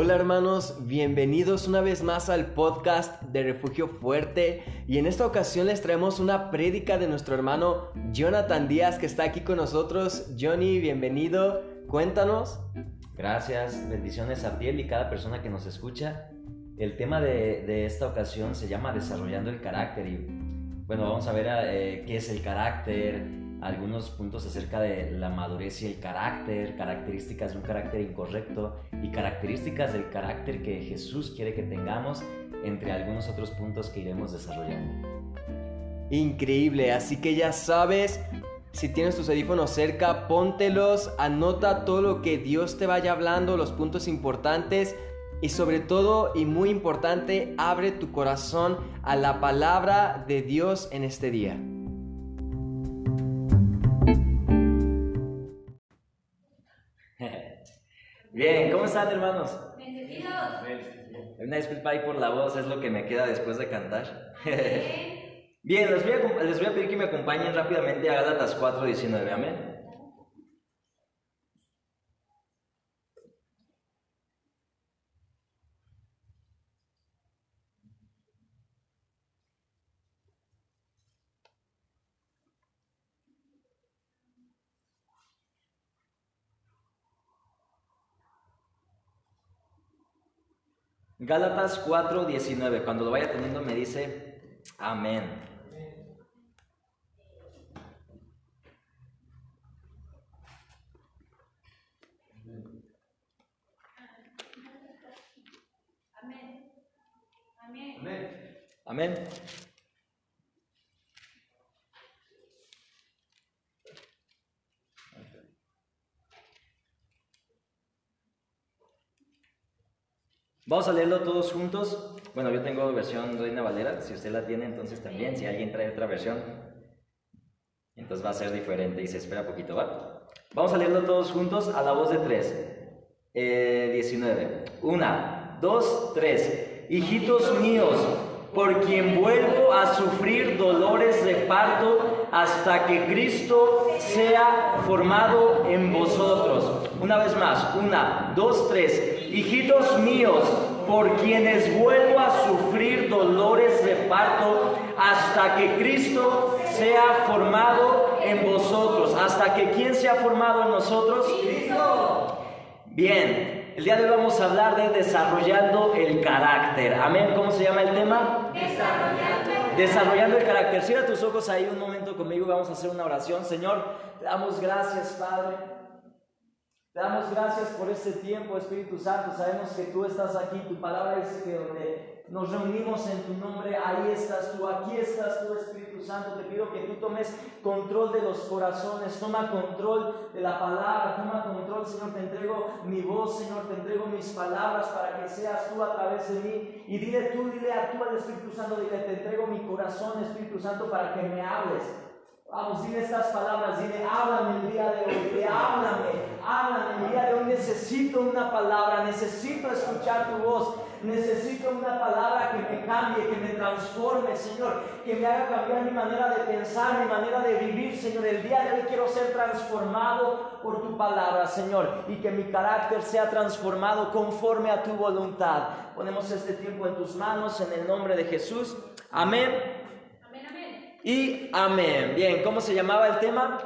Hola hermanos, bienvenidos una vez más al podcast de Refugio Fuerte y en esta ocasión les traemos una prédica de nuestro hermano Jonathan Díaz que está aquí con nosotros. Johnny, bienvenido, cuéntanos. Gracias, bendiciones a ti y cada persona que nos escucha. El tema de, esta ocasión se llama Desarrollando el carácter y bueno, vamos a ver eh, qué es el carácter, algunos puntos acerca de la madurez y el carácter, características de un carácter incorrecto y características del carácter que Jesús quiere que tengamos, entre algunos otros puntos que iremos desarrollando. Increíble, así que ya sabes, si tienes tus audífonos cerca, póntelos, anota todo lo que Dios te vaya hablando, los puntos importantes y sobre todo y muy importante, abre tu corazón a la palabra de Dios en este día. Bien, ¿cómo están hermanos? Una disculpa ahí por la voz, es lo que me queda después de cantar. Bien, les voy, a, les voy a pedir que me acompañen rápidamente a Gálatas 4.19, amén. Gálatas 4:19, cuando lo vaya teniendo me dice, amén. Amén. Amén. Amén. Vamos a leerlo todos juntos. Bueno, yo tengo versión Reina Valera, si usted la tiene, entonces también. Si alguien trae otra versión, entonces va a ser diferente y se espera poquito, ¿va? Vamos a leerlo todos juntos a la voz de tres. Eh, 19. Una, dos, tres. Hijitos míos, por quien vuelvo a sufrir dolores de parto hasta que Cristo sea formado en vosotros. Una vez más, una, dos, tres hijitos míos, por quienes vuelvo a sufrir dolores de parto hasta que Cristo sea formado en vosotros. ¿Hasta que quién sea formado en nosotros? Cristo. Bien, el día de hoy vamos a hablar de desarrollando el carácter. Amén. ¿Cómo se llama el tema? Desarrollando. Desarrollando el carácter. Cierra tus ojos ahí un momento conmigo y vamos a hacer una oración. Señor, te damos gracias, Padre damos gracias por este tiempo, Espíritu Santo. Sabemos que tú estás aquí. Tu palabra dice que donde nos reunimos en tu nombre, ahí estás tú, aquí estás tú, Espíritu Santo. Te pido que tú tomes control de los corazones, toma control de la palabra, toma control, Señor. Te entrego mi voz, Señor, te entrego mis palabras para que seas tú a través de mí. Y dile tú, dile a tú al Espíritu Santo, dile, te entrego mi corazón, Espíritu Santo, para que me hables. Vamos, dile estas palabras, dile, háblame el día de hoy, dile, háblame, háblame el día de hoy, necesito una palabra, necesito escuchar tu voz, necesito una palabra que me cambie, que me transforme, Señor, que me haga cambiar mi manera de pensar, mi manera de vivir, Señor. El día de hoy quiero ser transformado por tu palabra, Señor, y que mi carácter sea transformado conforme a tu voluntad. Ponemos este tiempo en tus manos, en el nombre de Jesús. Amén y amén. Bien, ¿cómo se llamaba el tema?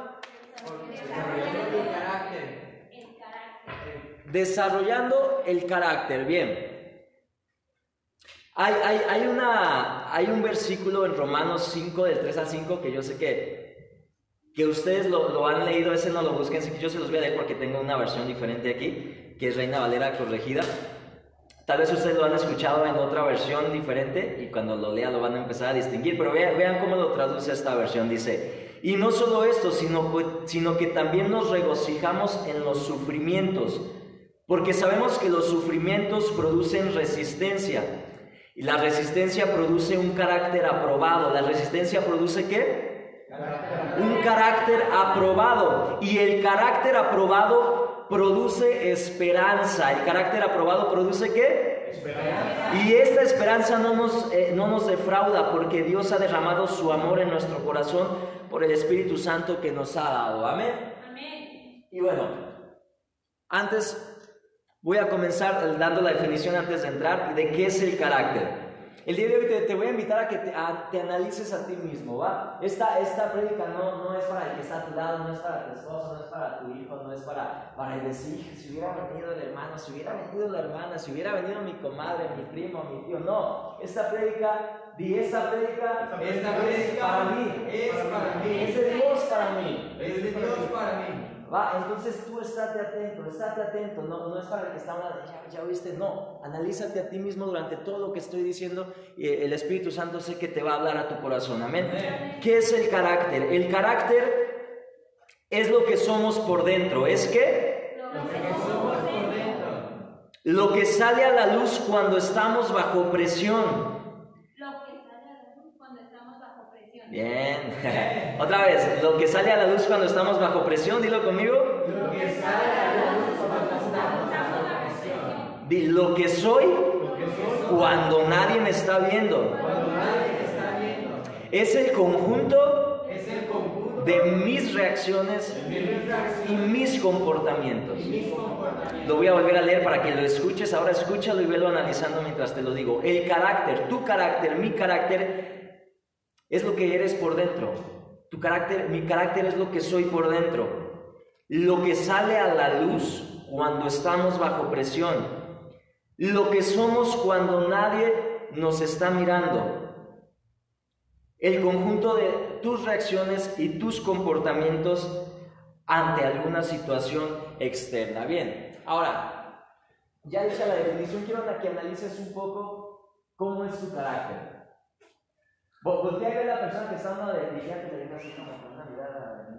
Desarrollando el carácter. Bien. Hay, hay, hay, una, hay un versículo en Romanos 5, del 3 al 5, que yo sé que, que ustedes lo, lo han leído, ese no lo busquen, yo se los voy a leer porque tengo una versión diferente aquí, que es Reina Valera corregida. Tal vez ustedes lo han escuchado en otra versión diferente y cuando lo lea lo van a empezar a distinguir, pero vean, vean cómo lo traduce esta versión. Dice, y no solo esto, sino, sino que también nos regocijamos en los sufrimientos, porque sabemos que los sufrimientos producen resistencia y la resistencia produce un carácter aprobado. ¿La resistencia produce qué? Un carácter aprobado. Y el carácter aprobado produce esperanza. El carácter aprobado produce qué? Esperanza. Y esta esperanza no nos, eh, no nos defrauda porque Dios ha derramado su amor en nuestro corazón por el Espíritu Santo que nos ha dado. Amén. Amén. Y bueno, antes Voy a comenzar dando la definición antes de entrar de qué es el carácter. El día de hoy te, voy a invitar a que te, analices a ti mismo, ¿va? Esta, esta prédica no, no es para el que está a tu lado, no es para tu esposo, no es para tu hijo, no es para, para decir, si hubiera venido el hermano, si hubiera venido la hermana, si hubiera venido mi comadre, mi primo, mi tío. No, esta prédica, di esta prédica, esta prédica para mí, es para mí, es de Dios para mí, es de Dios para mí. Va, entonces tú estate atento, estate atento, no, no es para el que está hablando, ya, ya oíste, no, analízate a ti mismo durante todo lo que estoy diciendo, y el Espíritu Santo sé que te va a hablar a tu corazón, amén. ¿Qué es el carácter? El carácter es lo que somos por dentro, ¿es qué? Lo que somos por dentro. Lo que sale a la luz cuando estamos bajo presión. Bien. Otra vez, lo que sale a la luz cuando estamos bajo presión, dilo conmigo. Lo que sale a la luz cuando estamos bajo presión. Di lo que soy cuando nadie me está viendo. Cuando nadie me está viendo. Es el conjunto es el conjunto de mis reacciones y mis comportamientos. Lo voy a volver a leer para que lo escuches. Ahora escúchalo y velo analizando mientras te lo digo. El carácter, tu carácter, mi carácter es lo que eres por dentro. Tu carácter, mi carácter es lo que soy por dentro. Lo que sale a la luz cuando estamos bajo presión. Lo que somos cuando nadie nos está mirando. El conjunto de tus reacciones y tus comportamientos ante alguna situación externa. Bien, ahora, ya dice la definición, quiero que analices un poco cómo es tu carácter. Voltea y ve a la persona que está hablando de ti, ya te le así como con una mirada.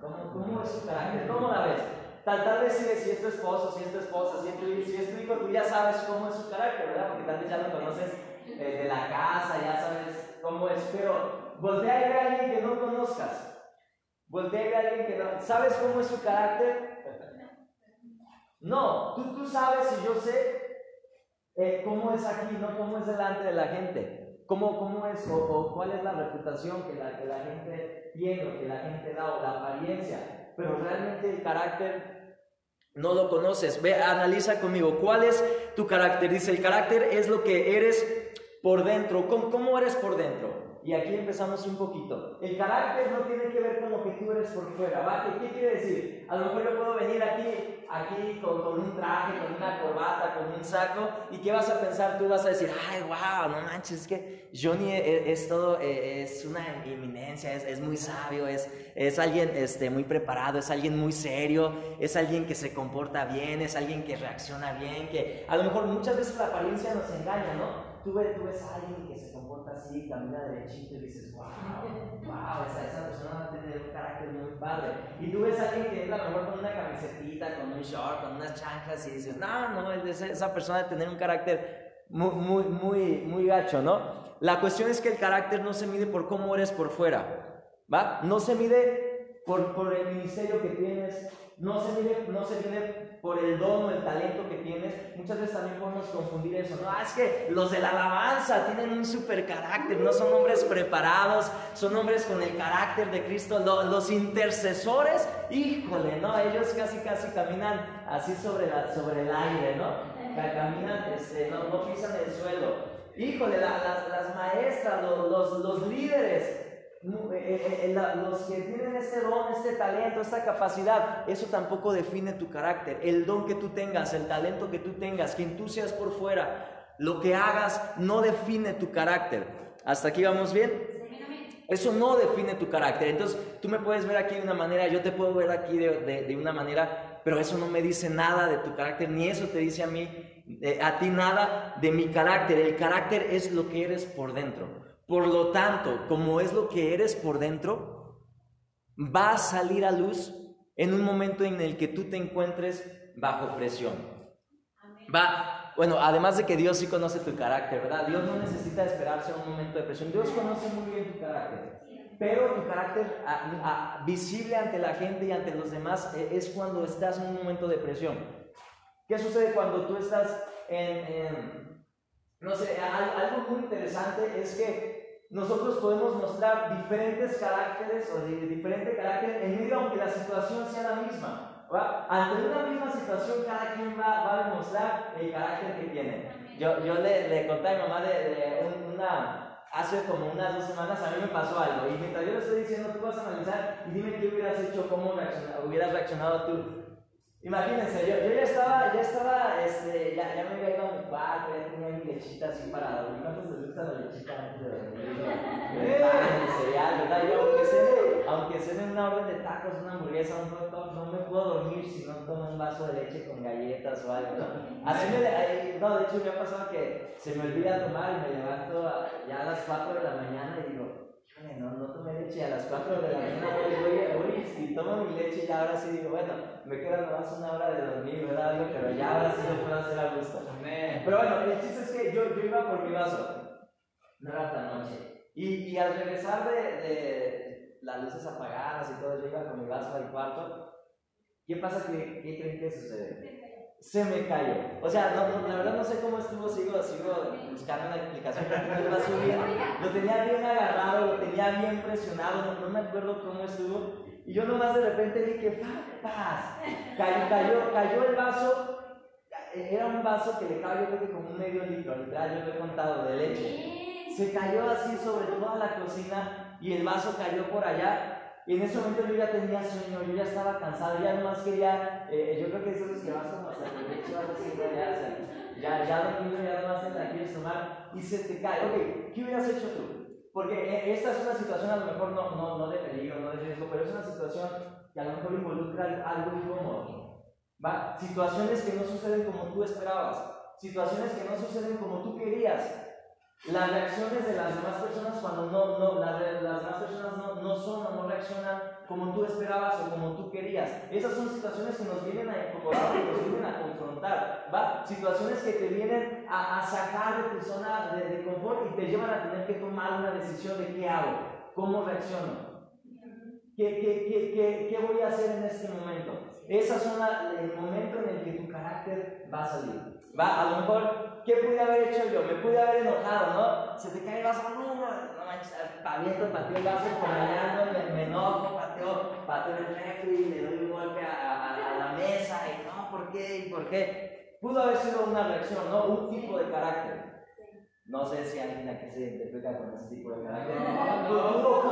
¿Cómo, ¿Cómo es su carácter? ¿Cómo la ves? Tal, tal vez si, es tu esposo, si es tu esposa, si es tu, si es tu hijo, tú ya sabes cómo es su carácter, ¿verdad? Porque tal vez ya lo conoces eh, de la casa, ya sabes cómo es. Pero voltea y ve a alguien que no conozcas. Voltea y ve a alguien que no. ¿Sabes cómo es su carácter? No, tú, tú sabes y yo sé eh, cómo es aquí, no cómo es delante de la gente. ¿Cómo, cómo es o, cuál es la reputación que la, que la gente tiene o que la gente da o la apariencia? Pero realmente el carácter no lo conoces. Ve, analiza conmigo. ¿Cuál es tu carácter? Dice, el carácter es lo que eres por dentro. ¿Cómo, cómo eres por dentro? Y aquí empezamos un poquito. El carácter no tiene que ver con lo que tú eres por fuera, ¿va? ¿Qué, quiere decir? A lo mejor yo puedo venir aquí, aquí con, con, un traje, con una corbata, con un saco, y ¿qué vas a pensar? Tú vas a decir, ay, wow, no manches, es que Johnny es, es todo, eh, es una eminencia, es, es, muy sabio, es, es alguien este, muy preparado, es alguien muy serio, es alguien que se comporta bien, es alguien que reacciona bien, que a lo mejor muchas veces la apariencia nos engaña, ¿no? tú tú ves a alguien que se comporta así, camina derechito y dices, wow, wow, esa, esa persona tiene un carácter muy padre. Y tú ves a alguien que entra a lo mejor con una camisetita, con un short, con unas chanclas y dices, no, no, esa, esa persona de tener un carácter muy, muy, muy, muy gacho, ¿no? La cuestión es que el carácter no se mide por cómo eres por fuera, ¿va? No se mide por, por el ministerio que tienes, no se mide, no se mide por el don o el talento que tienes. Muchas veces también podemos confundir eso. No, ah, es que los de la alabanza tienen un super carácter, no son hombres preparados, son hombres con el carácter de Cristo. Los, intercesores, híjole, ¿no? Ellos casi, casi caminan así sobre, la, sobre el aire, ¿no? Caminan, este, no, no pisan el suelo. Híjole, las, las, maestras, los, los, los líderes, eh, eh, eh, los que tienen este don, este talento, esta capacidad, eso tampoco define tu carácter. El don que tú tengas, el talento que tú tengas, quien tú seas por fuera, lo que hagas no define tu carácter. ¿Hasta aquí vamos bien? Eso no define tu carácter. Entonces, tú me puedes ver aquí de una manera, yo te puedo ver aquí de, una manera, pero eso no me dice nada de tu carácter, ni eso te dice a mí, a ti nada de mi carácter. El carácter es lo que eres por dentro. Por lo tanto, como es lo que eres por dentro, va a salir a luz en un momento en el que tú te encuentres bajo presión. Va, bueno, además de que Dios sí conoce tu carácter, ¿verdad? Dios no necesita esperarse a un momento de presión. Dios conoce muy bien tu carácter. Pero tu carácter visible ante la gente y ante los demás e, es cuando estás en un momento de presión. ¿Qué sucede cuando tú estás en no sé, algo muy interesante es que nosotros podemos mostrar diferentes caracteres o de diferente carácter en medio aunque la situación sea la misma. Ante una misma situación, cada quien va, va a demostrar el carácter que tiene. Yo, yo le, le conté a mi mamá de, de una, hace como unas dos semanas a mí me pasó algo y mientras yo le estoy diciendo, tú vas a analizar y dime qué hubieras hecho, cómo hubieras reaccionado tú. Imagínense, yo, yo, ya estaba, ya estaba, este, ya, ya me había ido a mi cuarto, ya tenía mi lechita así para dormir. ¿Cuántos les gusta la lechita antes de dormir? el cereal, ¿verdad? Yo, aunque cene, aunque una orden de tacos, una hamburguesa, un hot dog, no me puedo dormir si no tomo un vaso de leche con galletas o algo, ¿no? Así me, no, de hecho me ha pasado que se me olvida tomar y me levanto ya a las 4 de la mañana y digo, no, no tomé leche a las 4 de la mañana, voy, voy, y tomo mi leche y ahora sí digo, bueno, me queda nomás una hora de dormir, ¿verdad? Pero ya ahora sí lo puedo hacer a gusto. Pero bueno, el chiste es que yo, yo iba por mi vaso, no era tan noche, y, y al regresar de, de, las luces apagadas y todo, yo iba con mi vaso al cuarto, ¿qué pasa? ¿Qué, qué creen que sucede? se me cayó. O sea, no, la verdad no sé cómo estuvo, sigo, sigo buscando una explicación, iba. Lo tenía bien agarrado, lo tenía bien presionado, no, me acuerdo cómo estuvo. Y yo nomás de repente vi que ¡paz! Cayó, cayó, cayó el vaso. Era un vaso que le creo que como un medio litro, literal, yo lo he contado, de leche. Se cayó así sobre toda la cocina y el vaso cayó por allá y en ese momento yo ya tenía sueño, yo ya estaba cansado, ya nomás quería, eh, yo creo que eso es que vas como hasta el derecho, ya, ya dormido, ya nomás te la quieres tomar y se te cae. Ok, ¿qué hubieras hecho tú? Porque eh, esta es una situación a lo mejor no, no, no de peligro, no de riesgo, pero es una situación que a lo mejor involucra algo incómodo. ¿Va? Situaciones que no suceden como tú esperabas, situaciones que no suceden como tú querías, las reacciones de las demás personas cuando no, no, las, las demás personas no, no son o no reaccionan como tú esperabas o como tú querías. Esas son situaciones que nos vienen a incomodar, que nos vienen a confrontar, ¿va? Situaciones que te vienen a, a sacar de tu zona de, de, confort y te llevan a tener que tomar una decisión de qué hago, cómo reacciono. ¿Qué, qué, qué, qué, voy a hacer en este momento? Esas son el momento en el que tu carácter va a salir. Va, a lo mejor, ¿qué pude haber hecho yo? Me pude haber enojado, ¿no? Se te cae el vaso, no, no, no manches, paviento, pateo el vaso por allá, no, me, me, enojo, pateo, pateo el refri, le doy un golpe a, a, la mesa, y no, ¿por qué? ¿Y por qué? Pudo haber sido una reacción, ¿no? Un tipo de carácter. No sé si alguien aquí se identifica con ese tipo de carácter. Pudo, pudo,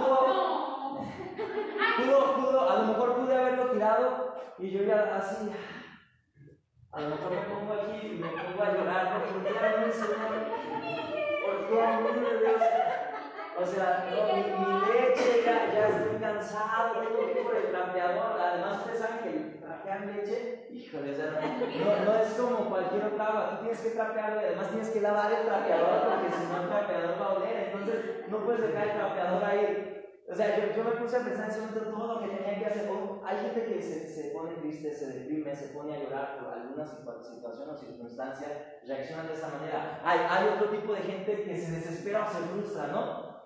pudo, pudo, a lo mejor pude haberlo tirado y yo ya así, a lo mejor me pongo aquí y me pongo a llorar porque ya no Señor, mí Dios. O sea, mi, leche ya, ya estoy cansado, tengo que ir por el trapeador. Además, ustedes saben que trapear leche, híjole, no, es como cualquier otra. Tú tienes que trapearlo y además tienes que lavar el trapeador porque si no el trapeador va a oler. Entonces, no puedes dejar el trapeador ahí o sea, yo, yo, me puse a pensar en ese momento todo lo que tenía que hacer. hay gente que se, se, pone triste, se deprime, se pone a llorar por alguna situación o circunstancia, reaccionan de esa manera. Hay, hay otro tipo de gente que se desespera o se frustra, ¿no?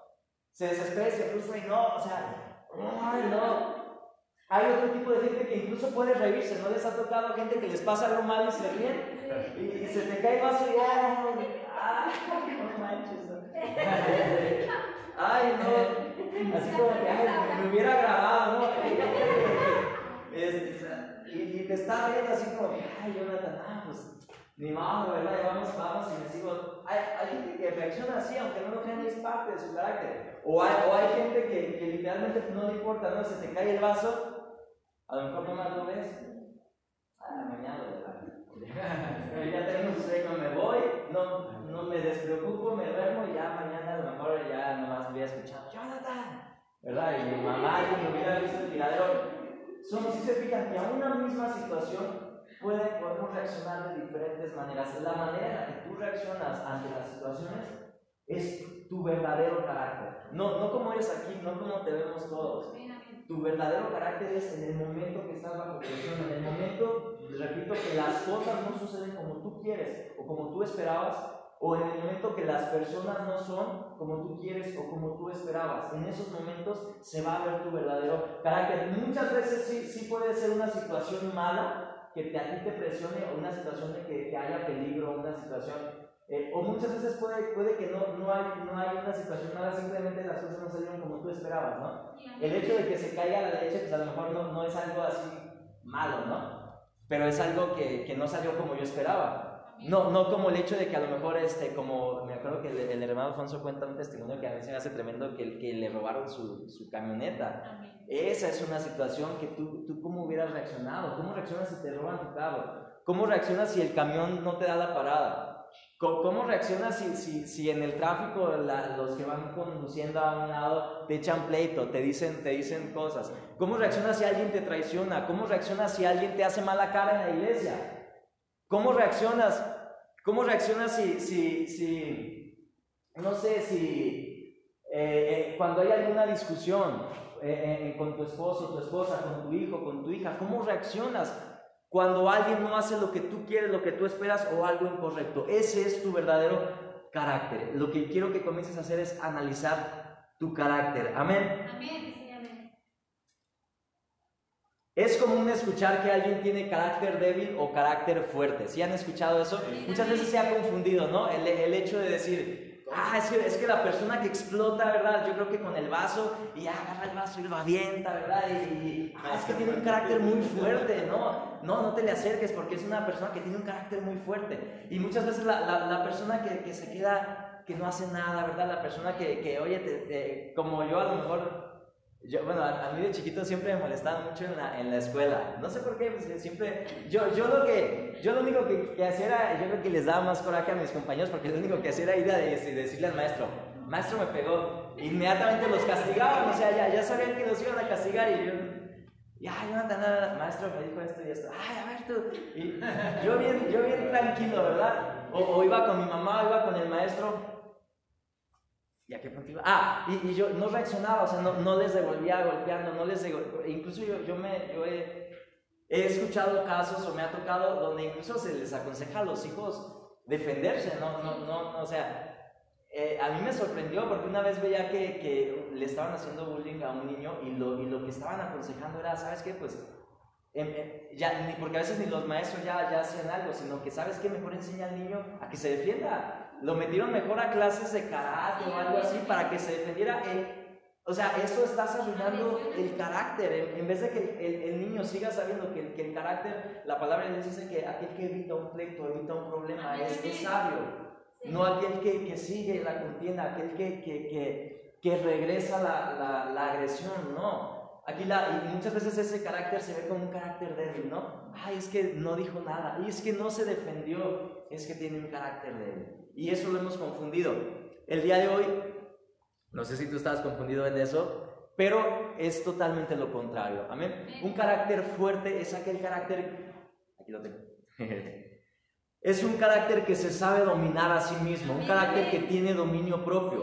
Se desespera y se frustra y no, o sea, ay, no. Hay otro tipo de gente que incluso puede reírse, ¿no les ha tocado gente que les pasa algo malo y se ríen? Y, y se te cae vaso y ¡ay, no manches! ¿no? ay, no, así como que, ay, me, hubiera grabado, ¿no? y, te está viendo así como, ay, Jonathan, ah, pues, ni modo, ¿verdad? Y vamos, vamos y me sigo. Hay, hay gente que reacciona así, aunque no lo crean, es parte de su carácter. O hay, o hay gente que, que literalmente no le importa, ¿no? Se te cae el vaso, a lo mejor nomás lo ves, ah, mañana, ¿verdad? ya tengo sueño, me voy, no, no me despreocupo, me duermo y ya mañana a lo mejor ya nomás voy a escuchar, ¿verdad? Y mi mamá y me hubiera visto el tiradero. Son, si se fijan, que a una misma situación puede, podemos reaccionar de diferentes maneras. La manera en la que tú reaccionas ante las situaciones es tu verdadero carácter. No, no como eres aquí, no como te vemos todos. Tu verdadero carácter es en el momento que estás bajo presión, en el momento, repito, que las cosas no suceden como tú quieres o como tú esperabas, o en el momento que las personas no son como tú quieres o como tú esperabas. En esos momentos se va a ver tu verdadero carácter. Muchas veces sí, sí puede ser una situación mala que te, a ti te presione o una situación de que, que haya peligro, una situación eh, o muchas veces puede, puede que no, no, hay, no hay una situación mala, simplemente las cosas no salieron como tú esperabas, ¿no? El hecho de que se caiga la leche, pues a lo mejor no, no es algo así malo, ¿no? Pero es algo que, que no salió como yo esperaba. No, no como el hecho de que a lo mejor, este, como me acuerdo que el, hermano Alfonso cuenta un testimonio que a mí se me hace tremendo, que, que le robaron su, su camioneta. Esa es una situación que tú, tú cómo hubieras reaccionado. ¿Cómo reaccionas si te roban tu carro? ¿Cómo reaccionas si el camión no te da la parada? ¿Cómo reaccionas si, si, si en el tráfico los que van conduciendo a un lado te echan pleito, te dicen, te dicen cosas? ¿Cómo reaccionas si alguien te traiciona? ¿Cómo reaccionas si alguien te hace mala cara en la iglesia? ¿Cómo reaccionas? ¿Cómo reaccionas si, si, si no sé, si eh, eh, cuando hay alguna discusión eh, con tu esposo, tu esposa, con tu hijo, con tu hija, ¿cómo reaccionas cuando alguien no hace lo que tú quieres, lo que tú esperas o algo incorrecto? Ese es tu verdadero carácter. Lo que quiero que comiences a hacer es analizar tu carácter. Amén. Amén. Es común escuchar que alguien tiene carácter débil o carácter fuerte. ¿Sí han escuchado eso? Muchas veces se ha confundido, ¿no? El, el hecho de decir, ah, es que, es que la persona que explota, ¿verdad? Yo creo que con el vaso y agarra el vaso y lo avienta, ¿verdad? Y, ah, es que tiene un carácter muy fuerte, ¿no? No, no te le acerques porque es una persona que tiene un carácter muy fuerte. Y muchas veces la, la, persona que, que, se queda, que no hace nada, ¿verdad? La persona que, que oye, te, como yo a lo mejor bueno, a, mí de chiquito siempre me molestaba mucho en la, en la escuela. No sé por qué, pues, siempre. Yo, yo, lo que, yo lo único que, que, hacía era. Yo creo que les daba más coraje a mis compañeros porque lo único que hacía era ir a decirle al maestro: Maestro me pegó. Inmediatamente los castigaban. O sea, ya, ya sabían que los iban a castigar y yo. Ya, Jonathan, nada, maestro me dijo esto y esto. Ay, a ver tú. Yo bien, yo bien tranquilo, ¿verdad? O, o iba con mi mamá, o iba con el maestro. ¿Y a qué iba? Ah, y, y, yo no reaccionaba, o sea, no, no les devolvía golpeando, no les devolvía, incluso yo, yo, me, yo he, he, escuchado casos o me ha tocado donde incluso se les aconseja a los hijos defenderse, no, no, no, o sea, eh, a mí me sorprendió porque una vez veía que, que, le estaban haciendo bullying a un niño y lo, y lo que estaban aconsejando era, ¿sabes qué? Pues, em, em, ya, porque a veces ni los maestros ya, ya hacían algo, sino que, ¿sabes qué? Mejor enseña al niño a que se defienda lo metieron mejor a clases de karate o algo así para que se defendiera. él. o sea, eso estás arruinando el carácter. En, vez de que el, niño siga sabiendo que, que, el carácter, la palabra de Dios dice que aquel que evita un pleito, evita un problema, es, es sabio. No aquel que, que, sigue la contienda, aquel que, que, que regresa la, la, la agresión, no. Aquí la, y muchas veces ese carácter se ve como un carácter débil, ¿no? Ay, es que no dijo nada, y es que no se defendió, es que tiene un carácter débil. Y eso lo hemos confundido. El día de hoy, no sé si tú estabas confundido en eso, pero es totalmente lo contrario. Amén. Un carácter fuerte es aquel carácter... Aquí lo tengo. es un carácter que se sabe dominar a sí mismo, un carácter que tiene dominio propio.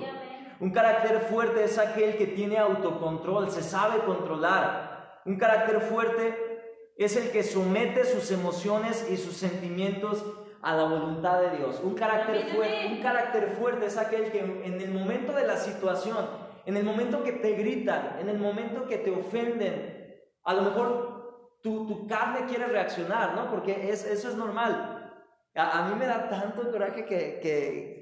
Un carácter fuerte es aquel que tiene autocontrol, se sabe controlar. Un carácter fuerte es el que somete sus emociones y sus sentimientos a la voluntad de Dios. Un carácter, fuerte, un carácter fuerte es aquel que en el momento de la situación, en el momento que te gritan, en el momento que te ofenden, a lo mejor tu, tu carne quiere reaccionar, ¿no? Porque es, eso es normal. A, mí me da tanto coraje que, que,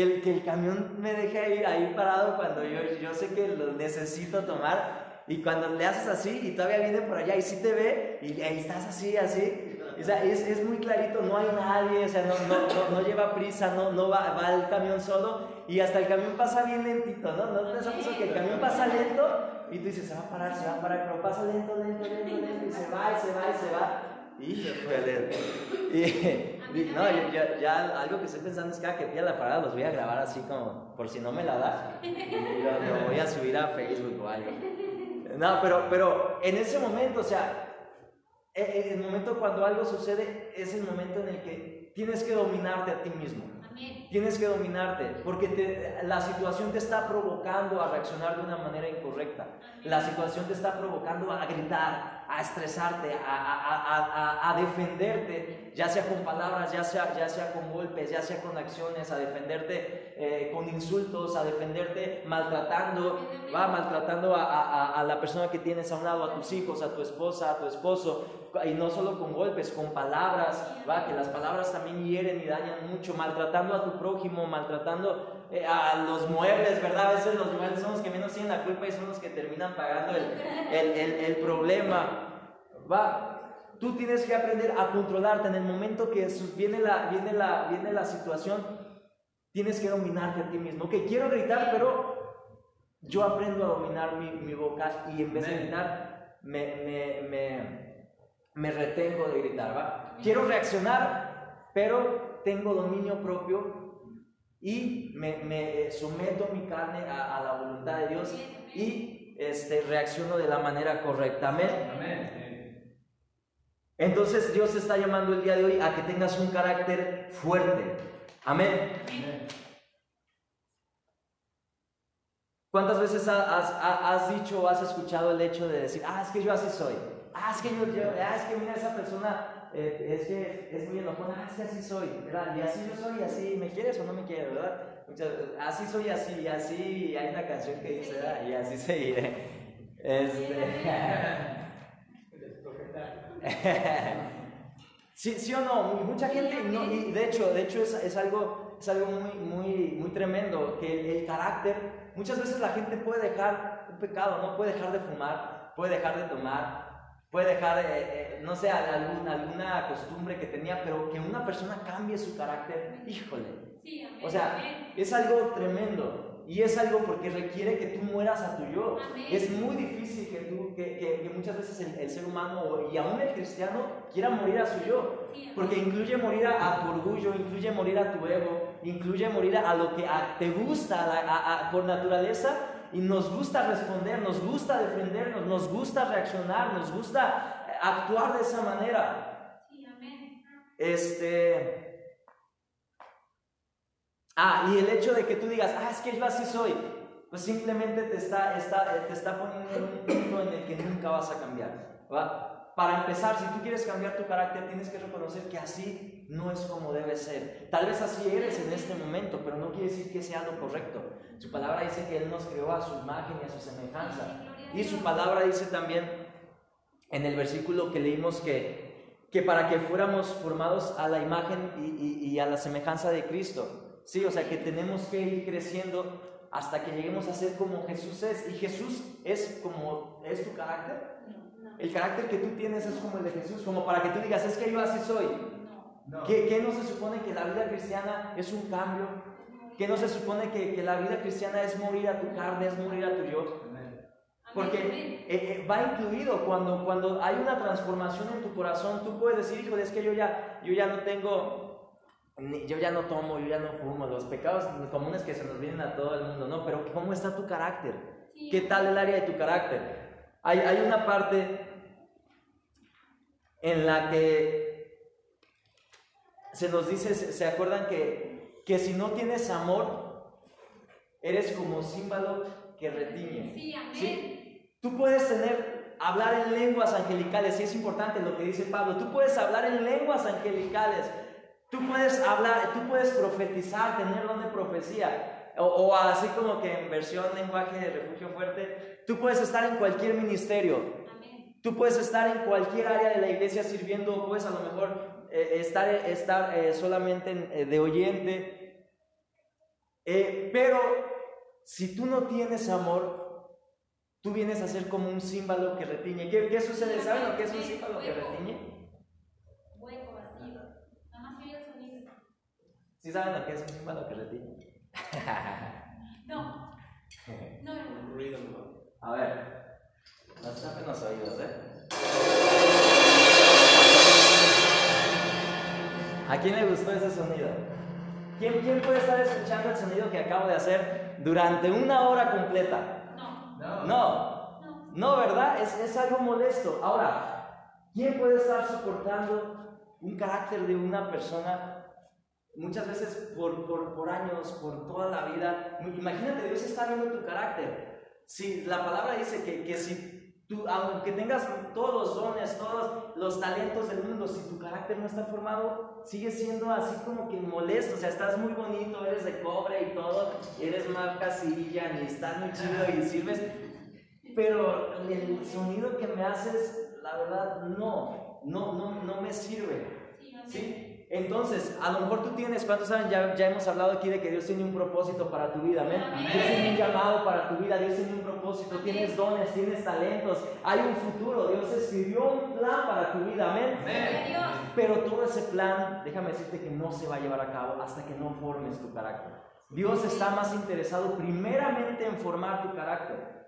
que, el, que el camión me deje ahí, parado cuando yo, yo sé que lo necesito tomar. Y cuando le haces así y todavía viene por allá y sí te ve y ahí estás así, así, o sea, es, es, muy clarito, no hay nadie, o sea, no, no, no, lleva prisa, no, no va, va, el camión solo y hasta el camión pasa bien lentito, ¿no? ¿No te pasa que el camión pasa lento y tú dices, se va a parar, se va a parar, pero pasa lento, lento, lento, lento y se va y se va y se va. Y se fue lento. No, ya, ya, algo que estoy pensando es que cada que pida la parada los voy a grabar así como, por si no me la da, y lo, lo voy a subir a Facebook o algo. No, pero, pero en ese momento, o sea, eh, el momento cuando algo sucede es el momento en el que tienes que dominarte a ti mismo. Tienes que dominarte porque la situación te está provocando a reaccionar de una manera incorrecta. La situación te está provocando a gritar, a estresarte, a, defenderte, ya sea con palabras, ya sea, ya sea con golpes, ya sea con acciones, a defenderte eh, con insultos, a defenderte maltratando, va maltratando a, la persona que tienes a un lado, a tus hijos, a tu esposa, a tu esposo, y no solo con golpes, con palabras, va, que las palabras también hieren y dañan mucho, maltratando a tu prójimo, maltratando eh, a los muebles, ¿verdad? A veces los muebles son los que menos tienen la culpa y son los que terminan pagando el, el, el, problema. Va, tú tienes que aprender a controlarte en el momento que viene la, viene la, viene la situación, tienes que dominarte a ti mismo. Ok, quiero gritar, pero yo aprendo a dominar mi, mi boca y en vez de gritar, me, me, me, me retengo de gritar, ¿va? Quiero reaccionar, pero tengo dominio propio y me, me someto mi carne a, a, la voluntad de Dios y este, reacciono de la manera correcta. Amén. Amén. Entonces Dios te está llamando el día de hoy a que tengas un carácter fuerte. Amén. ¿Cuántas veces has, dicho o has escuchado el hecho de decir, ah, es que yo así soy? Ah, es que yo, ah, es que mira esa persona, eh, es que es muy enojona, ah, es que así soy, ¿verdad? Y así yo soy, así, ¿me quieres o no me quieres, verdad? así soy, así, y así, hay una canción que dice, ¿verdad? Y así seguiré. Este... sí, sí o no, mucha gente, y de hecho, de hecho es, es, algo, es algo muy, muy, muy tremendo, que el, carácter, muchas veces la gente puede dejar un pecado, no puede dejar de fumar, puede dejar de tomar, puede dejar, eh, eh, no sé, alguna, alguna costumbre que tenía, pero que una persona cambie su carácter, híjole. o sea, es algo tremendo. Y es algo porque requiere que tú mueras a tu yo. Es muy difícil que, tú, que, que, muchas veces el, ser humano y aún el cristiano quiera morir a su yo. Porque incluye morir a, tu orgullo, incluye morir a tu ego, incluye morir a, lo que te gusta por naturaleza. Y nos gusta responder, nos gusta defendernos, nos gusta reaccionar, nos gusta actuar de esa manera. Este. Ah, y el hecho de que tú digas, ah, es que yo así soy, pues simplemente te está, está, te está poniendo en un punto en el que nunca vas a cambiar. ¿va? Para empezar, si tú quieres cambiar tu carácter, tienes que reconocer que así no es como debe ser. Tal vez así eres en este momento, pero no quiere decir que sea lo correcto. Su palabra dice que Él nos creó a su imagen y a su semejanza. Y su palabra dice también en el versículo que leímos que, que para que fuéramos formados a la imagen y, a la semejanza de Cristo. Sí, o sea que tenemos que ir creciendo hasta que lleguemos a ser como Jesús es. ¿Y Jesús es como es tu carácter? El carácter que tú tienes es como el de Jesús, como para que tú digas, es que yo así soy. ¿Qué, no se supone que la vida cristiana es un cambio? ¿Qué no se supone que, que, la vida cristiana es morir a tu carne, es morir a tu yo? Porque eh, eh, va incluido cuando, cuando hay una transformación en tu corazón, tú puedes decir, hijo, es que yo ya, yo ya no tengo yo ya no tomo, yo ya no fumo, los pecados comunes que se nos vienen a todo el mundo, ¿no? Pero ¿cómo está tu carácter? ¿Qué tal el área de tu carácter? Hay, hay una parte en la que se nos dice, ¿se acuerdan que, que si no tienes amor, eres como símbolo que retiñe? Sí, amén. ¿Sí? Tú puedes tener, hablar en lenguas angelicales, y es importante lo que dice Pablo, tú puedes hablar en lenguas angelicales, Tú puedes hablar, tú puedes profetizar, tener don de profecía. O, así como que en versión lenguaje de refugio fuerte, tú puedes estar en cualquier ministerio. Tú puedes estar en cualquier área de la iglesia sirviendo, puedes a lo mejor eh, estar, estar eh, solamente eh, de oyente. pero si tú no tienes amor, tú vienes a ser como un símbolo que retiñe. ¿Qué, qué sucede? ¿Saben lo que es un símbolo que retiñe? ¿Sí saben lo que es un símbolo que retiñe? no. No, no. A ver. No tapen los oídos, ¿A quién le gustó ese sonido? ¿Quién, ¿Quién puede estar escuchando el sonido que acabo de hacer durante una hora completa? No. No. No, no ¿verdad? Es, es algo molesto. Ahora, ¿quién puede estar soportando un carácter de una persona Muchas veces por, por, por, años, por toda la vida. Imagínate, Dios está viendo tu carácter. Si la palabra dice que, que si tú, aunque tengas todos los dones, todos los talentos del mundo, si tu carácter no está formado, sigue siendo así como que molesto. O sea, estás muy bonito, eres de cobre y todo, eres marca silla, ni estás muy chido y sirves. Pero el sonido que me haces, la verdad, no, no, no, no me sirve. ¿Sí? Entonces, a lo mejor tú tienes, ¿cuántos saben? Ya, ya hemos hablado aquí de que Dios tiene un propósito para tu vida, amén. Dios tiene un llamado para tu vida, Dios tiene un propósito, tienes dones, tienes talentos, hay un futuro, Dios escribió un plan para tu vida, amén. Pero todo ese plan, déjame decirte que no se va a llevar a cabo hasta que no formes tu carácter. Dios está más interesado primeramente en formar tu carácter.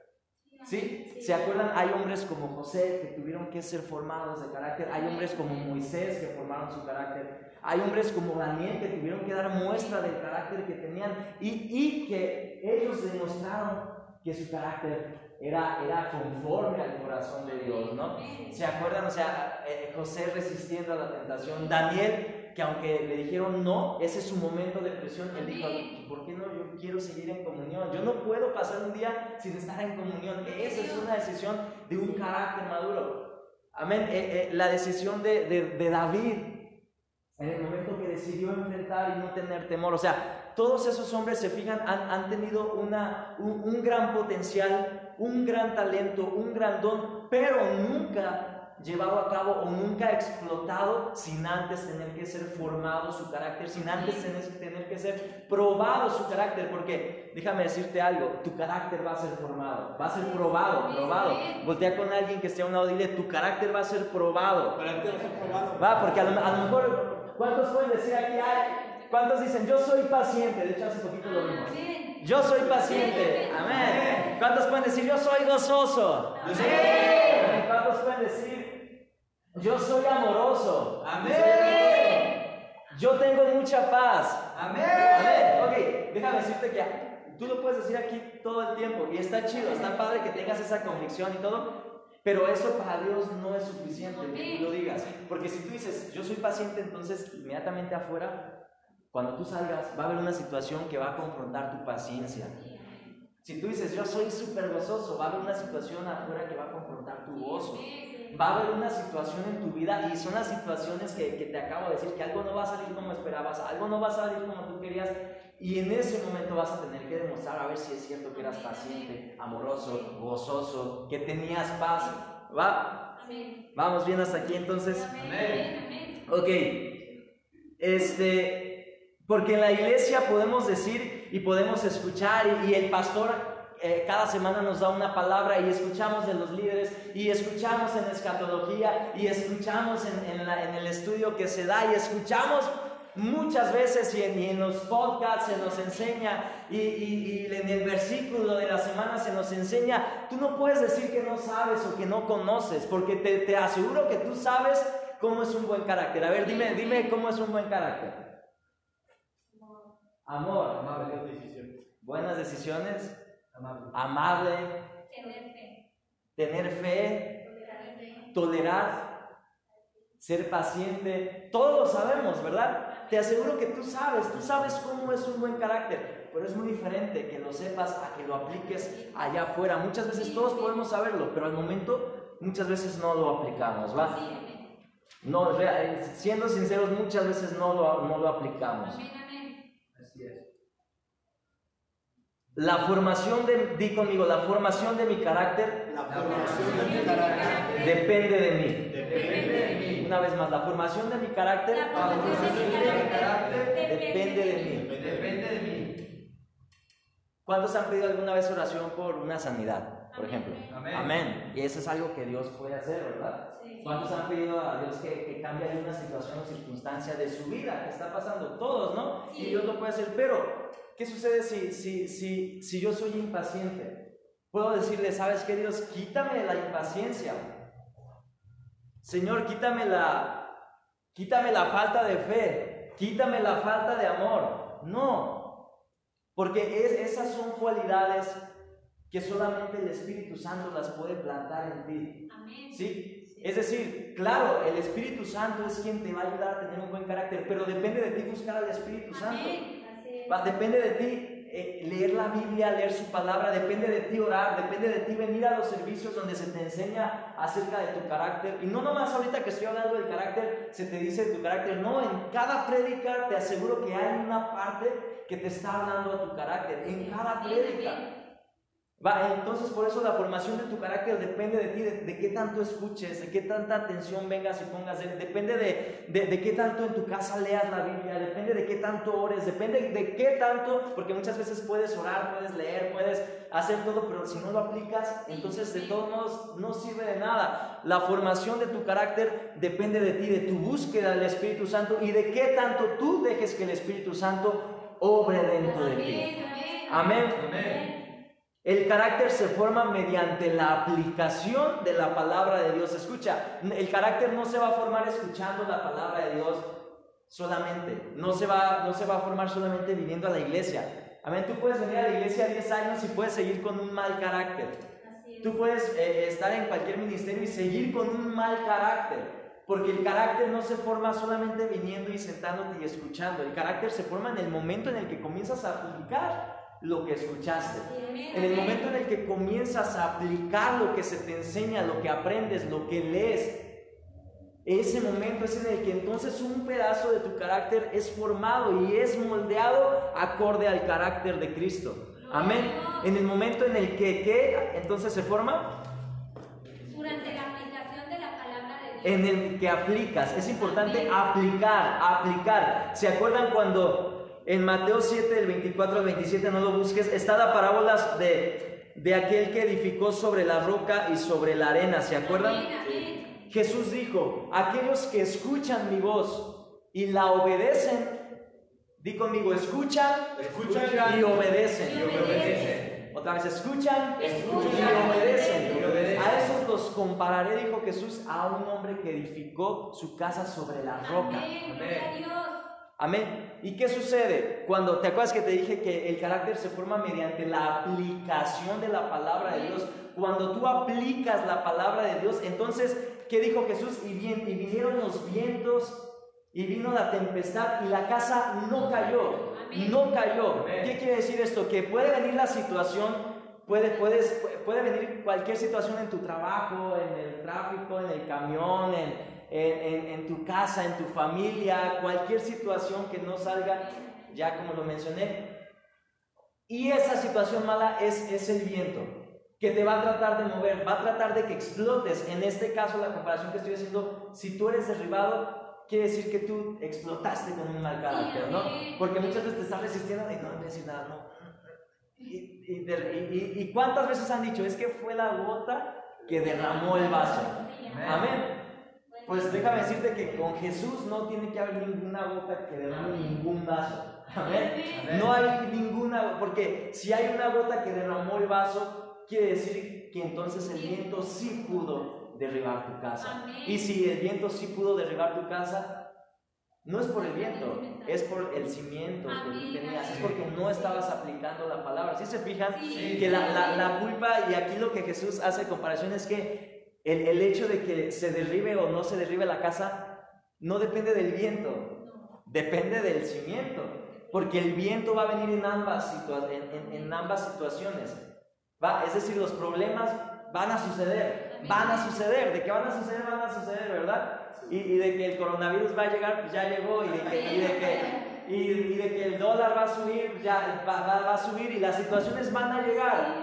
¿Sí? ¿Se acuerdan? Hay hombres como José que tuvieron que ser formados de carácter. Hay hombres como Moisés que formaron su carácter. Hay hombres como Daniel que tuvieron que dar muestra del carácter que tenían y, y que ellos demostraron que su carácter era, era conforme al corazón de Dios, ¿no? ¿Se acuerdan? O sea, eh, José resistiendo a la tentación. Daniel que aunque le dijeron no, ese es su momento de presión, él dijo, ¿por qué no? Yo quiero seguir en comunión. Yo no puedo pasar un día sin estar en comunión. Esa es una decisión de un carácter maduro. Amén. Eh, eh, la decisión de, de, David en el momento que decidió enfrentar y no tener temor. O sea, todos esos hombres, se fijan, han, han tenido una, un, un gran potencial, un gran talento, un gran don, pero nunca llevado a cabo o nunca explotado sin antes tener que ser formado su carácter, sin antes tener, que ser probado su carácter, porque déjame decirte algo, tu carácter va a ser formado, va a ser probado, probado. Voltea con alguien que esté a un lado y dile, tu carácter va a ser probado. Va, porque a lo, mejor, ¿cuántos pueden decir aquí hay? ¿Cuántos dicen, yo soy paciente? De hecho, hace poquito lo vimos. Yo soy paciente. Amén. ¿Cuántos pueden decir, yo soy gozoso? Amén. ¿Cuántos pueden decir, yo soy amoroso. Amén. Yo tengo mucha paz. Amén. Ok, déjame decirte que tú lo puedes decir aquí todo el tiempo y está chido, está padre que tengas esa convicción y todo, pero eso para Dios no es suficiente que tú lo digas. Porque si tú dices, yo soy paciente, entonces inmediatamente afuera, cuando tú salgas, va a haber una situación que va a confrontar tu paciencia. Si tú dices, yo soy súper gozoso, va a haber una situación afuera que va a confrontar tu gozo va a haber una situación en tu vida y son las situaciones que, que, te acabo de decir, que algo no va a salir como esperabas, algo no va a salir como tú querías y en ese momento vas a tener que demostrar a ver si es cierto que eras paciente, amoroso, gozoso, que tenías paz. ¿Va? Vamos bien hasta aquí entonces. Amén. Ok. Este, porque en la iglesia podemos decir y podemos escuchar y el pastor eh, cada semana nos da una palabra y escuchamos de los líderes y escuchamos en escatología y escuchamos en, en, el estudio que se da y escuchamos muchas veces y en, los podcasts se nos enseña y, y, y, en el versículo de la semana se nos enseña, tú no puedes decir que no sabes o que no conoces, porque te, te aseguro que tú sabes cómo es un buen carácter. A ver, dime, dime cómo es un buen carácter. Amor. Amable. Buenas decisiones. Amable. Tener fe. Tener fe. Tolerar. Ser paciente. Todos lo sabemos, ¿verdad? Te aseguro que tú sabes, tú sabes cómo es un buen carácter, pero es muy diferente que lo sepas a que lo apliques allá afuera. Muchas veces todos podemos saberlo, pero al momento muchas veces no lo aplicamos, ¿va? No, siendo sinceros, muchas veces no lo, no lo aplicamos. Así es. La formación de, di conmigo, la formación de mi carácter, la formación de mi carácter depende de mí. Depende de mí. Una vez más, la formación de mi carácter, la formación de mi carácter depende de mí. Depende de mí. ¿Cuántos han pedido alguna vez oración por una sanidad, por ejemplo? Amén. Amén. Y eso es algo que Dios puede hacer, ¿verdad? ¿Cuántos han pedido a Dios que, que cambie alguna situación o circunstancia de su vida que está pasando? Todos, ¿no? Y Dios lo puede hacer, pero ¿qué sucede si, si, si, si yo soy impaciente? Puedo decirle, ¿sabes qué Dios? Quítame la impaciencia. Señor, quítame la, quítame la falta de fe, quítame la falta de amor. No, porque es, esas son cualidades que solamente el Espíritu Santo las puede plantar en ti. Amén. ¿Sí? Es decir, claro, el Espíritu Santo es quien te va a ayudar a tener un buen carácter, pero depende de ti buscar al Espíritu Santo. depende de ti eh, leer la Biblia, leer su palabra, depende de ti orar, depende de ti venir a los servicios donde se te enseña acerca de tu carácter. Y no nomás ahorita que estoy hablando del carácter, se te dice tu carácter, no, en cada prédica te aseguro que hay una parte que te está hablando a tu carácter, en cada prédica. Va, entonces por eso la formación de tu carácter depende de ti, de, qué tanto escuches, de qué tanta atención vengas y pongas, depende de, de, qué tanto en tu casa leas la Biblia, depende de qué tanto ores, depende de qué tanto, porque muchas veces puedes orar, puedes leer, puedes hacer todo, pero si no lo aplicas, entonces de todos modos no sirve de nada. La formación de tu carácter depende de ti, de tu búsqueda del Espíritu Santo y de qué tanto tú dejes que el Espíritu Santo obre dentro de ti. Amén. Amén. El carácter se forma mediante la aplicación de la palabra de Dios. Escucha, el carácter no se va a formar escuchando la palabra de Dios solamente. No se va, no se va a formar solamente viniendo a la iglesia. Amén. Tú puedes venir a la iglesia 10 años y puedes seguir con un mal carácter. Tú puedes eh, estar en cualquier ministerio y seguir con un mal carácter. Porque el carácter no se forma solamente viniendo y sentándote y escuchando. El carácter se forma en el momento en el que comienzas a aplicar lo que escuchaste. En el momento en el que comienzas a aplicar lo que se te enseña, lo que aprendes, lo que lees, ese momento es en el que entonces un pedazo de tu carácter es formado y es moldeado acorde al carácter de Cristo. Amén. En el momento en el que, ¿qué? Entonces se forma. Durante la aplicación de la palabra de Dios. En el que aplicas. Es importante aplicar, aplicar. ¿Se acuerdan cuando en Mateo 7, del 24 al 27, no lo busques, está la parábola de, de aquel que edificó sobre la roca y sobre la arena, ¿se acuerdan? Jesús dijo, aquellos que escuchan mi voz y la obedecen, di conmigo, escuchan, escuchan y, obedecen. Otra vez, escuchan, escuchan y, obedecen. A esos los compararé, dijo Jesús, a un hombre que edificó su casa sobre la roca. Amén. Amén. ¿Y qué sucede? Cuando te acuerdas que te dije que el carácter se forma mediante la aplicación de la palabra de Dios. Cuando tú aplicas la palabra de Dios, entonces, ¿qué dijo Jesús? Y, bien, y vinieron los vientos y vino la tempestad y la casa no cayó. No cayó. ¿Qué quiere decir esto? Que puede venir la situación, puede, puedes, puede venir cualquier situación en tu trabajo, en el tráfico, en el camión, en, en, tu casa, en tu familia, cualquier situación que no salga, ya como lo mencioné. Y esa situación mala es, es el viento, que te va a tratar de mover, va a tratar de que explotes. En este caso, la comparación que estoy haciendo, si tú eres derribado, quiere decir que tú explotaste con un mal carácter, ¿no? Porque muchas veces te estás resistiendo y no, voy a decir nada, no. Y, y, y, cuántas veces han dicho, es que fue la gota que derramó el vaso. Amén. Pues déjame decirte que con Jesús no tiene que haber ninguna gota que derrame ningún vaso. Amén. No hay ninguna, porque si hay una gota que derramó el vaso, quiere decir que entonces el viento sí pudo derribar tu casa. Y si el viento sí pudo derribar tu casa, no es por el viento, es por el cimiento que tenías, es porque no estabas aplicando la palabra. Si se fijan que la, la, la, culpa, y aquí lo que Jesús hace comparación es que el, hecho de que se derribe o no se derribe la casa no depende del viento, depende del cimiento, porque el viento va a venir en ambas, en, ambas situaciones. Va, es decir, los problemas van a suceder, van a suceder, de que van a suceder, van a suceder, ¿verdad? Y, de que el coronavirus va a llegar, pues ya llegó, y de que, y de que, y, de que el dólar va a subir, ya va, va a subir, y las situaciones van a llegar.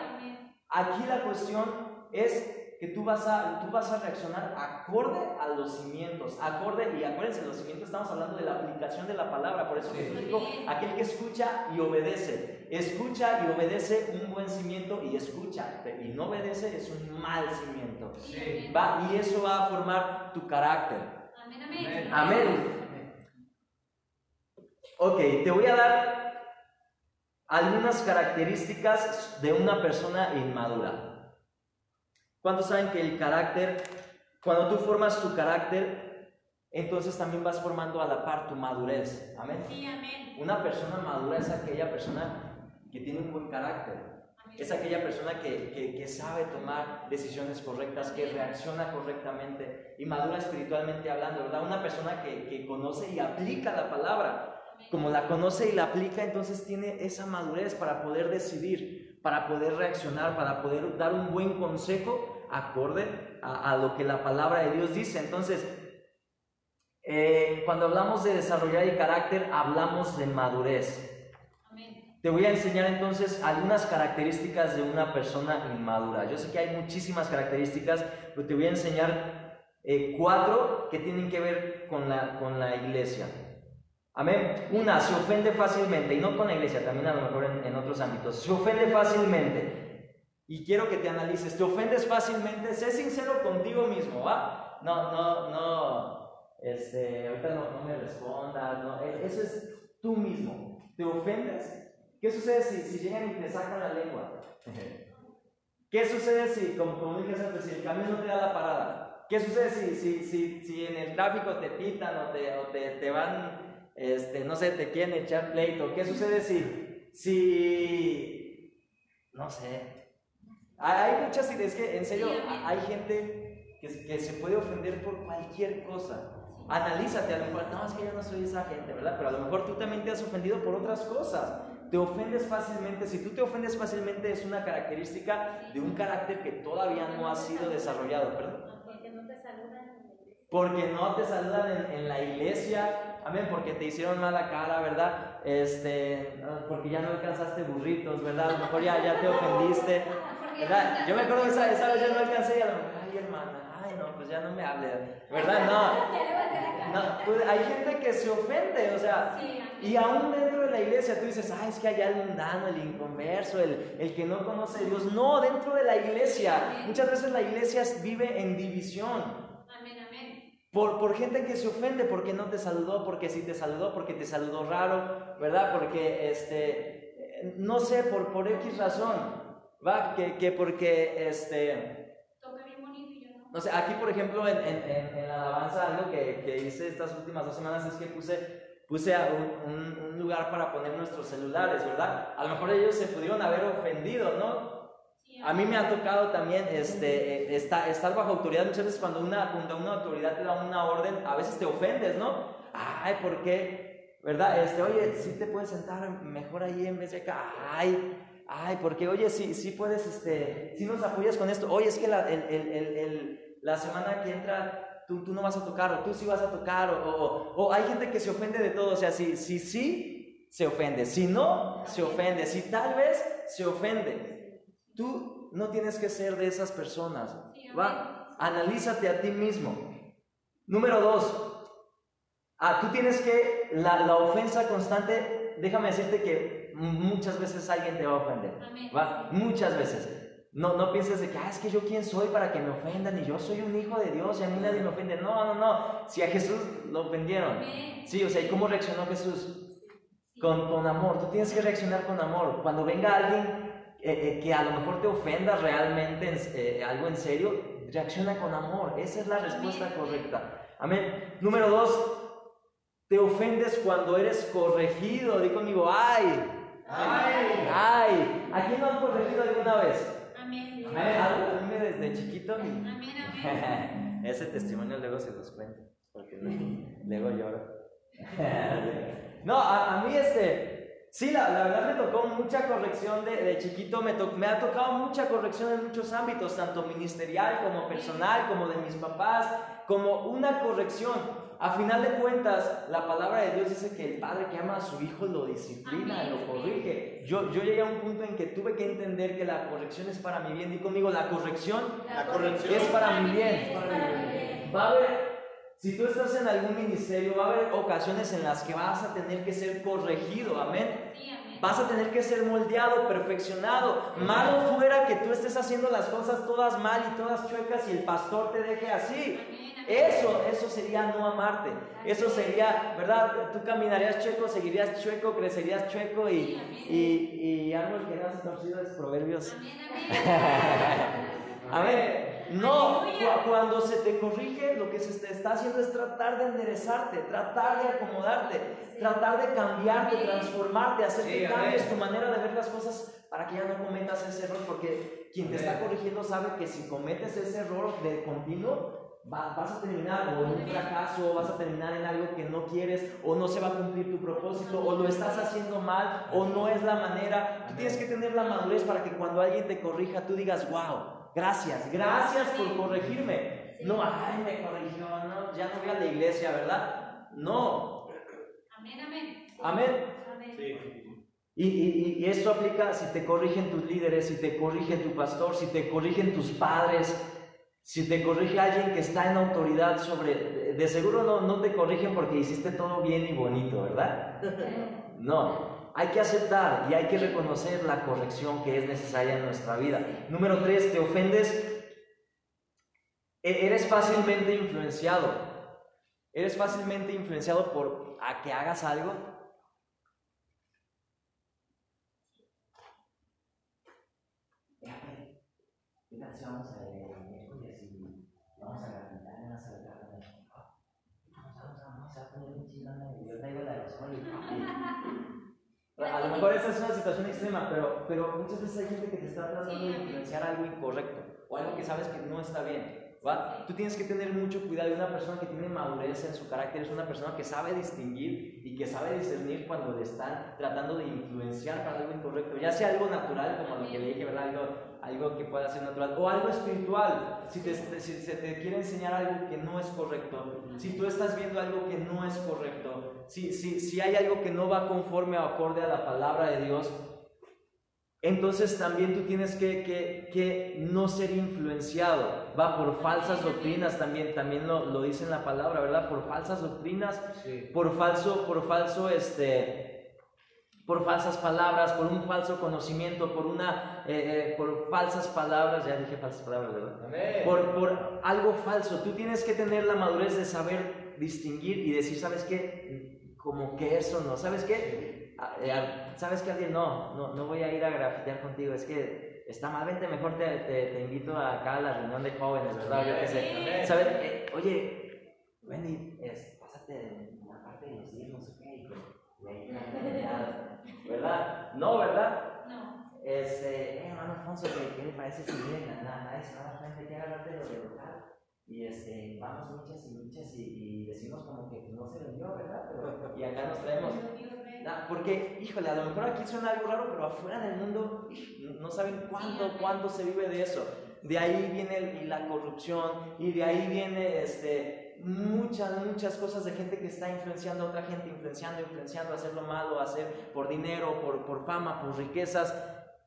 Aquí la cuestión es que tú vas, a, tú vas a reaccionar acorde a los cimientos, acorde, y acuérdense, los cimientos estamos hablando de la aplicación de la palabra, por eso Jesús dijo, aquel que escucha y obedece, escucha y obedece un buen cimiento y escucha, y no obedece es un mal cimiento. Va, y eso va a formar tu carácter. Amén, amén. Amén. Ok, te voy a dar algunas características de una persona inmadura. ¿Cuántos saben que el carácter, cuando tú formas tu carácter, entonces también vas formando a la par tu madurez? Amén. Sí, amén. Una persona madura es aquella persona que tiene un buen carácter. Es aquella persona que, que, sabe tomar decisiones correctas, que reacciona correctamente y madura espiritualmente hablando, ¿verdad? Una persona que, que conoce y aplica la palabra. Como la conoce y la aplica, entonces tiene esa madurez para poder decidir para poder reaccionar, para poder dar un buen consejo acorde a, lo que la palabra de Dios dice. Entonces, eh, cuando hablamos de desarrollar el carácter, hablamos de madurez. te voy a enseñar entonces algunas características de una persona inmadura. Yo sé que hay muchísimas características, pero te voy a enseñar eh, cuatro que tienen que ver con la, con la iglesia. Amén. Una, se ofende fácilmente, y no con la iglesia, también a lo mejor en, otros ámbitos. Se ofende fácilmente. Y quiero que te analices, ¿te ofendes fácilmente? Sé sincero contigo mismo, ¿va? No, no, no, este, ahorita no, me respondas, no, e, eso es tú mismo. ¿Te ofendes? ¿Qué sucede si, si llegan y te sacan la lengua? ¿Qué sucede si, como, como dije antes, si el camión no te da la parada? ¿Qué sucede si, si, si, si en el tráfico te pitan o te, o te, te van, este, no sé, te quieren echar pleito? ¿Qué sucede si, si, no sé? Hay muchas ideas que, en serio, hay gente que, que se puede ofender por cualquier cosa. Analízate, a lo mejor, no, es que yo no soy esa gente, ¿verdad? Pero a lo mejor tú también te has ofendido por otras cosas te ofendes fácilmente. Si tú te ofendes fácilmente es una característica de un carácter que todavía no ha sido desarrollado, ¿perdón? Porque no te saludan. Porque no te saludan en, la iglesia, amén, porque te hicieron mala cara, ¿verdad? Este, porque ya no alcanzaste burritos, ¿verdad? A lo mejor ya, ya te ofendiste, ¿verdad? Yo me acuerdo esa, esa vez ya no alcancé y a lo mejor, ay hermana, ay no, pues ya no me hable, ¿verdad? No, no pues hay gente que se ofende, o sea, y aún dentro de la iglesia tú dices, ay, es que hay el mundano, el inconverso, el, el que no conoce a Dios. No, dentro de la iglesia. Muchas veces la iglesia vive en división. Por, por gente que se ofende porque no te saludó, porque sí te saludó, porque te saludó raro, ¿verdad? Porque, este, no sé, por, por X razón, ¿va? Que, que porque, este... Toca bien bonito y yo no. No sé, aquí por ejemplo en, en, en, la alabanza algo que, que hice estas últimas dos semanas es que puse puse un, un, un, lugar para poner nuestros celulares, ¿verdad? A lo mejor ellos se pudieron haber ofendido, ¿no? A mí me ha tocado también este, estar, estar bajo autoridad. Muchas veces cuando una, cuando una autoridad te da una orden, a veces te ofendes, ¿no? Ay, ¿por qué? ¿Verdad? Este, oye, sí te puedes sentar mejor ahí en vez de acá. Ay, ay, porque oye, sí, sí puedes, este, sí nos apoyas con esto. Oye, es que la, el, el, el, la semana que entra tú, no vas a tocar, o tú sí vas a tocar, o, o, hay gente que se ofende de todo, o sea, si sí, si, se ofende, si no, se ofende, si tal vez, se ofende. Tú no tienes que ser de esas personas, ¿va? Analízate a ti mismo. Número dos, ah, tú tienes que, la, la ofensa constante, déjame decirte que muchas veces alguien te va a ofender, ¿va? Muchas veces. No, no pienses de que, ah, es que yo quién soy para que me ofendan y yo soy un hijo de Dios y a mí nadie me ofende. No, no, no. Si a Jesús lo ofendieron. Sí, o sea, ¿y cómo reaccionó Jesús? Con, con amor. Tú tienes que reaccionar con amor. Cuando venga alguien eh, eh, que a lo mejor te ofenda realmente eh, algo en serio, reacciona con amor. Esa es la respuesta correcta. Amén. Número dos, te ofendes cuando eres corregido. Di conmigo, ay. Ay. Ay. ¿A quién lo han corregido alguna vez? A mí desde chiquito. Ese testimonio luego se los cuento, porque luego lloro. no, a, mí este, sí, la, la, verdad me tocó mucha corrección de, de chiquito, me, me ha tocado mucha corrección en muchos ámbitos, tanto ministerial como personal, como de mis papás, como una corrección. A final de cuentas, la palabra de Dios dice que el padre que ama a su hijo lo disciplina, lo corrige. Yo, yo llegué a un punto en que tuve que entender que la corrección es para mi bien. Y conmigo, la corrección, la corrección es para mi bien. Va a haber, si tú estás en algún ministerio, va a haber ocasiones en las que vas a tener que ser corregido. Amén. Vas a tener que ser moldeado, perfeccionado. Malo fuera que tú estés haciendo las cosas todas mal y todas chuecas y el pastor te deje así. Eso, eso sería no amarte. Eso sería, ¿verdad? Tú caminarías chueco, seguirías chueco, crecerías chueco y, y, y árbol que nace torcido es proverbios. Amén. No, cuando se te corrige, lo que se te está haciendo es tratar de enderezarte, tratar de acomodarte, tratar de cambiarte, transformarte, hacer que cambies tu manera de ver las cosas para que ya no cometas ese error, porque quien te está corrigiendo sabe que si cometes ese error de continuo, vas a terminar o en un fracaso, vas a terminar en algo que no quieres, o no se va a cumplir tu propósito, o lo estás haciendo mal, o no es la manera. Tú tienes que tener la madurez para que cuando alguien te corrija, tú digas, wow, gracias, gracias por corregirme. No, ay, me corrigió, no, ya no voy a la iglesia, ¿verdad? No. Amén, amén. Amén. Sí. Y, y, y, esto aplica si te corrigen tus líderes, si te corrige tu pastor, si te corrigen tus padres, si te corrige alguien que está en autoridad sobre... De seguro no, no te corrigen porque hiciste todo bien y bonito, ¿verdad? No, hay que aceptar y hay que reconocer la corrección que es necesaria en nuestra vida. Número tres, te ofendes, e-, eres fácilmente influenciado. Eres fácilmente influenciado por a que hagas algo miércoles y vamos a grafitar en la sala vamos a poner un chingón y yo traigo la aerosol y, a lo mejor esa es una situación extrema, pero, pero muchas veces hay gente que te está tratando de influenciar algo incorrecto o algo que sabes que no está bien. ¿Va? Tú tienes que tener mucho cuidado. Y una persona que tiene madurez en su carácter es una persona que sabe distinguir y que sabe discernir cuando le están tratando de influenciar para algo incorrecto. Ya sea algo natural, como lo que le dije, ¿verdad? Algo, algo que pueda ser natural, o algo espiritual. Si, te, si se te quiere enseñar algo que no es correcto, si tú estás viendo algo que no es correcto, si, si, si hay algo que no va conforme o acorde a la palabra de Dios, entonces también tú tienes que, que, que, no ser influenciado, va por falsas doctrinas también, también lo, lo dice en la palabra, ¿verdad? Por falsas doctrinas, por falso, por falso, este, por falsas palabras, por un falso conocimiento, por una, eh, eh, por falsas palabras, ya dije falsas palabras, ¿verdad? Por, por algo falso. Tú tienes que tener la madurez de saber distinguir y decir, ¿sabes qué? Como que eso no, ¿sabes qué? Ah, eh, ¿sabes que alguien? No, no, no voy a ir a grafitear contigo, es que está mal, vente, mejor te, te, invito acá a la reunión de jóvenes, ¿verdad? Yo qué sé. ¿Sabes? Eh, oye, Wendy, es, pásate en la parte de los diezmos, ok, ¿verdad? No, ¿verdad? No. Este, eh, hermano Alfonso, ¿qué, ¿qué, le parece si viene nada, nada, nada, frente, quiere hablarte de lo de local? Y este, vamos muchas y muchas y, y decimos como que no se vendió, ¿verdad? Pero, y acá nos traemos porque, híjole, a lo mejor aquí suena algo raro, pero afuera del mundo no saben cuánto, cuánto se vive de eso. De ahí viene la corrupción y de ahí viene este, muchas, muchas cosas de gente que está influenciando a otra gente, influenciando, influenciando a hacer lo malo, a hacer por dinero, por, por fama, por riquezas.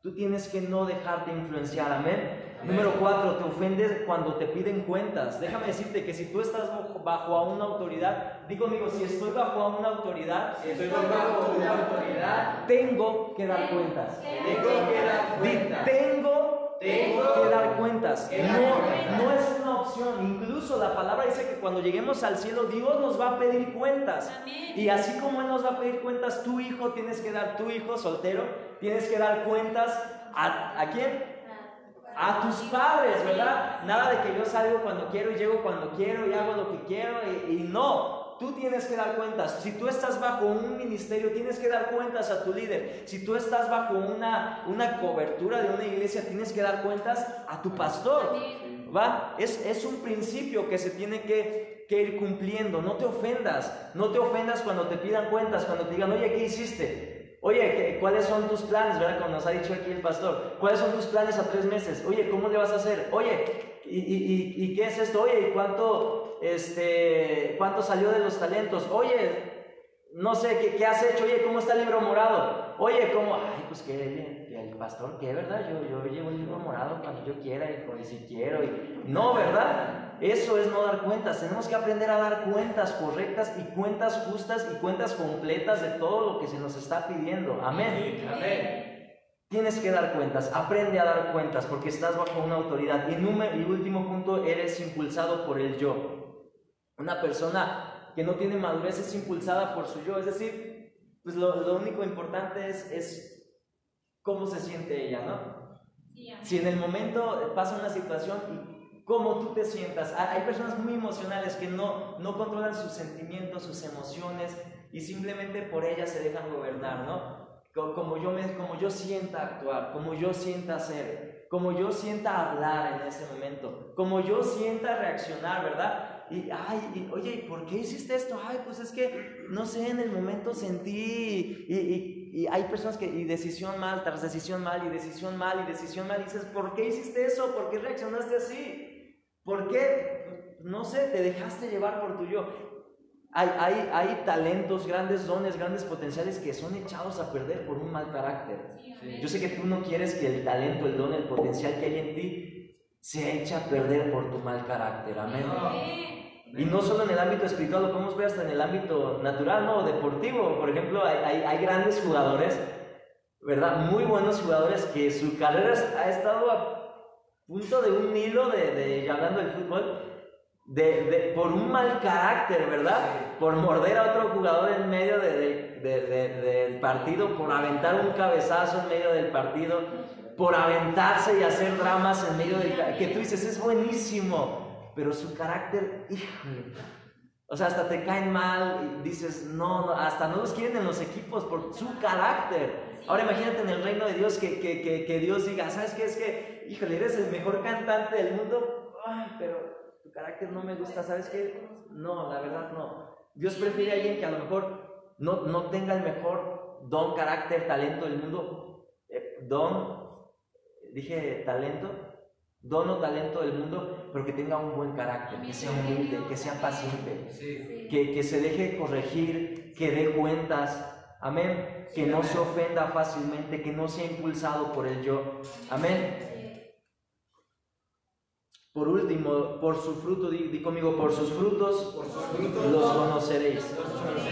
Tú tienes que no dejarte influenciar, amén. Número cuatro, te ofendes cuando te piden cuentas. Déjame decirte que si tú estás bajo a una autoridad, digo amigo, si estoy bajo a una autoridad, estoy bajo una autoridad, tengo que dar cuentas. Tengo que dar cuentas. Tengo, que dar cuentas. No, no es una opción. Incluso la palabra dice que cuando lleguemos al cielo, Dios nos va a pedir cuentas. Y así como Él nos va a pedir cuentas, tu hijo tienes que dar, tu hijo soltero, tienes que dar cuentas a, ¿a quién? A tus padres, ¿verdad? Nada de que yo salgo cuando quiero y llego cuando quiero y hago lo que quiero y, no. Tú tienes que dar cuentas. Si tú estás bajo un ministerio, tienes que dar cuentas a tu líder. Si tú estás bajo una, una cobertura de una iglesia, tienes que dar cuentas a tu pastor. ¿Va? Es, es un principio que se tiene que, que ir cumpliendo. No te ofendas. No te ofendas cuando te pidan cuentas, cuando te digan, oye, ¿qué hiciste? Oye, ¿cuáles son tus planes? ¿Verdad? Como nos ha dicho aquí el pastor. ¿Cuáles son tus planes a tres meses? Oye, ¿cómo le vas a hacer? Oye, ¿y, qué es esto? Oye, cuánto, este, cuánto salió de los talentos? Oye, no sé, ¿qué, ¿qué, has hecho? Oye, ¿cómo está el libro morado? Oye, ¿cómo? Ay, pues que el pastor, ¿qué, verdad? Yo, yo llevo el libro morado cuando yo quiera y, si quiero. Y... No, ¿verdad? Eso es no dar cuentas. Tenemos que aprender a dar cuentas correctas y cuentas justas y cuentas completas de todo lo que se nos está pidiendo. Amén. Amén. Tienes que dar cuentas. Aprende a dar cuentas porque estás bajo una autoridad. Y, número, y último punto, eres impulsado por el yo. Una persona que no tiene madurez es impulsada por su yo. Es decir, pues lo, único importante es, es cómo se siente ella, ¿no? Si en el momento pasa una situación y cómo tú te sientas. Hay personas muy emocionales que no, no controlan sus sentimientos, sus emociones y simplemente por ellas se dejan gobernar, ¿no? Como yo, me, como yo sienta actuar, como yo sienta hacer, como yo sienta hablar en ese momento, como yo sienta reaccionar, ¿verdad? Y, ay, oye, ¿por qué hiciste esto? Ay, pues es que, no sé, en el momento sentí, y, y, y hay personas que, y decisión mal, tras decisión mal, y decisión mal, y decisión mal, y dices, ¿por qué hiciste eso? ¿Por qué reaccionaste así? ¿Por qué? No sé, te dejaste llevar por tu yo. Hay, hay, hay talentos, grandes dones, grandes potenciales que son echados a perder por un mal carácter. Yo sé que tú no quieres que el talento, el don, el potencial que hay en ti se eche a perder por tu mal carácter. Amén. Y no solo en el ámbito espiritual, lo podemos ver hasta en el ámbito natural, no, deportivo. Por ejemplo, hay, hay, hay grandes jugadores, ¿verdad? Muy buenos jugadores que su carrera ha estado a punto de un hilo de, de hablando del fútbol, de, de, por un mal carácter, ¿verdad? Por morder a otro jugador en medio de, del partido, por aventar un cabezazo en medio del partido, por aventarse y hacer dramas en medio del... que tú dices, es buenísimo, pero su carácter, híjole. O sea, hasta te caen mal y dices, no, no, hasta no los quieren en los equipos por su carácter. Ahora imagínate en el reino de Dios que, que, que, que Dios diga, ¿sabes qué? Es que, híjole, eres el mejor cantante del mundo, ay, pero tu carácter no me gusta, ¿sabes qué? No, la verdad no. Dios prefiere a alguien que a lo mejor no, no tenga el mejor don, carácter, talento del mundo. Eh, don, dije talento, don o talento del mundo, pero que tenga un buen carácter, que sea humilde, que sea paciente, que, que se deje corregir, que dé cuentas. Amén. Que no se ofenda fácilmente, que no sea impulsado por el yo. Amén. Por último, por su fruto, di, conmigo, por sus frutos, por sus frutos los conoceréis.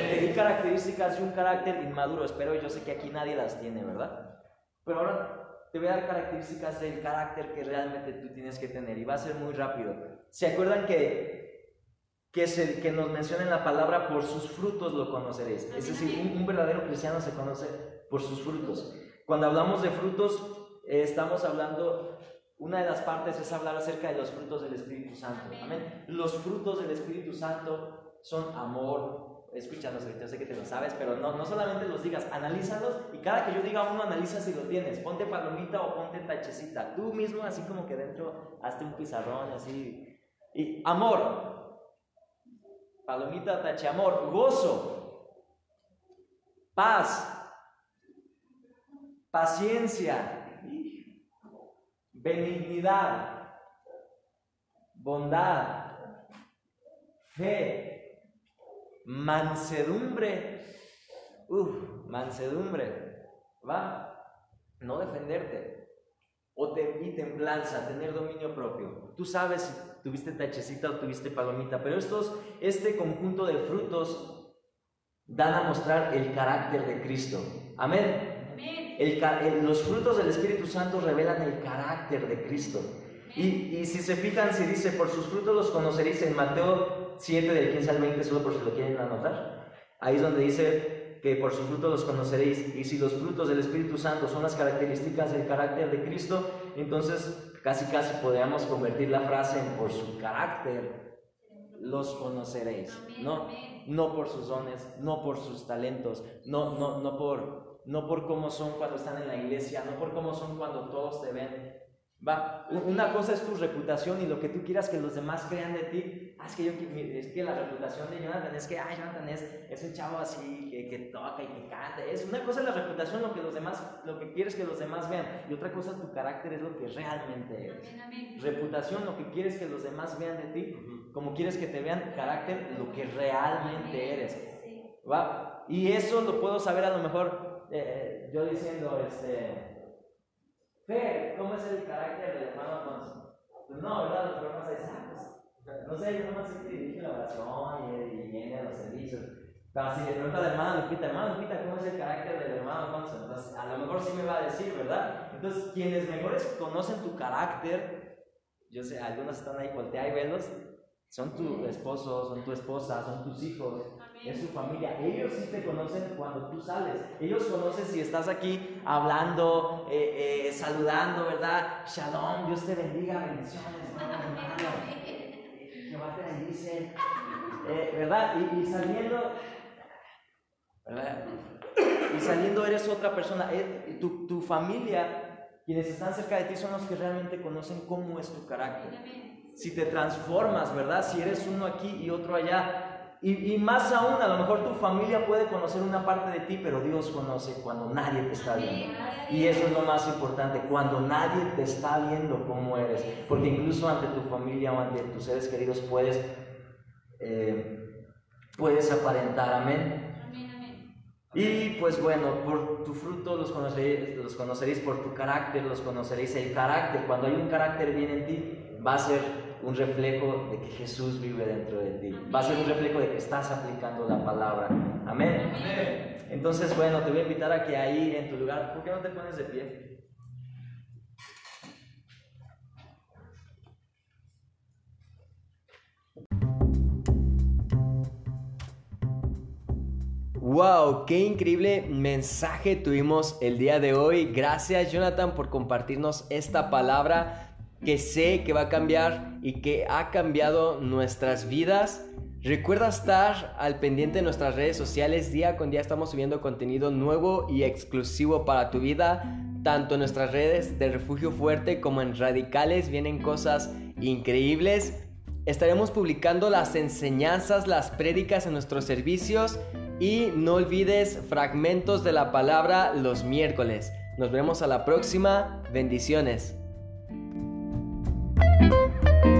Te di características de un carácter inmaduro, espero, yo sé que aquí nadie las tiene, ¿verdad? Pero ahora te voy a dar características del carácter que realmente tú tienes que tener y va a ser muy rápido. ¿Se acuerdan que, que, se, que nos mencionen la palabra por sus frutos lo conoceréis? Es decir, un, un verdadero cristiano se conoce por sus frutos. Cuando hablamos de frutos, eh, estamos hablando una de las partes es hablar acerca de los frutos del Espíritu Santo. Amén. Los frutos del Espíritu Santo son amor. Escúchalos, yo sé que te lo sabes, pero no, no solamente los digas, analízalos y cada que yo diga uno, analiza si lo tienes. Ponte palomita o ponte tachecita. Tú mismo, así como que dentro, hazte un pizarrón, así. Y amor. Palomita, tache, amor. Gozo. Paz. Paciencia benignidad, bondad, fe, mansedumbre. Uf, mansedumbre. Va, no defenderte. O te, y templanza, tener dominio propio. Tú sabes si tuviste tachecita o tuviste palomita, pero estos, este conjunto de frutos dan a mostrar el carácter de Cristo. Amén los frutos del Espíritu Santo revelan el carácter de Cristo. Y, y, si se fijan, si dice, por sus frutos los conoceréis en Mateo 7 del 15 al 20, solo por si lo quieren anotar. Ahí es donde dice que por sus frutos los conoceréis. Y si los frutos del Espíritu Santo son las características del carácter de Cristo, entonces casi casi podríamos convertir la frase en por su carácter los conoceréis. No, no por sus dones, no por sus talentos, no, no, no por no por cómo son cuando están en la iglesia, no por cómo son cuando todos te ven. Va, una cosa es tu reputación y lo que tú quieras que los demás crean de ti. Ah, es que, yo, es que la reputación de Jonathan es que, ay, Jonathan es, es un chavo así que, que, toca y que canta. Es una cosa es la reputación, lo que los demás, lo que quieres que los demás vean. Y otra cosa tu carácter es lo que realmente eres. Reputación, lo que quieres que los demás vean de ti, como quieres que te vean carácter, lo que realmente eres. ¿Va? Y eso lo puedo saber a lo mejor eh, yo diciendo, este, Fer, ¿cómo es el carácter del hermano Alfonso? Pues no, ¿verdad? Los programas de pues, no sé, yo nomás que dirige la oración y, y viene a los servicios. Pero si le pregunta al hermano Lupita, hermano Lupita, ¿cómo es el carácter del hermano Alfonso? Entonces, a lo mejor sí me va a decir, ¿verdad? Entonces, quienes mejores conocen tu carácter, yo sé, algunos están ahí, voltea y velos, son tu esposo, son tu esposa, son tus hijos, es su familia. Ellos sí te conocen cuando tú sales. Ellos conocen si estás aquí hablando, eh, eh, saludando, ¿verdad? Shalom, Dios te bendiga, bendiciones, hermano. Jehová te bendice, eh, ¿verdad? Y, saliendo, ¿verdad? Y saliendo eres otra persona. Tu, tu familia, quienes están cerca de ti, son los que realmente conocen cómo es tu carácter. Si te transformas, ¿verdad? Si eres uno aquí y otro allá, y, más aún, a lo mejor tu familia puede conocer una parte de ti, pero Dios conoce cuando nadie te está viendo. Y eso es lo más importante, cuando nadie te está viendo cómo eres. Porque incluso ante tu familia o ante tus seres queridos puedes, eh, puedes aparentar. Amén. Y pues bueno, por tu fruto los conoceréis, los conoceréis por tu carácter, los conoceréis el carácter. Cuando hay un carácter bien en ti, va a ser un reflejo de que Jesús vive dentro de ti. Va a ser un reflejo de que estás aplicando la palabra. Amén. Entonces, bueno, te voy a invitar a que ahí en tu lugar, ¿por qué no te pones de pie? Wow, qué increíble mensaje tuvimos el día de hoy. Gracias Jonathan por compartirnos esta palabra que sé que va a cambiar y que ha cambiado nuestras vidas. Recuerda estar al pendiente de nuestras redes sociales. Día con día estamos subiendo contenido nuevo y exclusivo para tu vida. Tanto en nuestras redes de Refugio Fuerte como en Radicales vienen cosas increíbles. Estaremos publicando las enseñanzas, las prédicas en nuestros servicios y no olvides fragmentos de la palabra los miércoles. Nos vemos a la próxima. Bendiciones. Música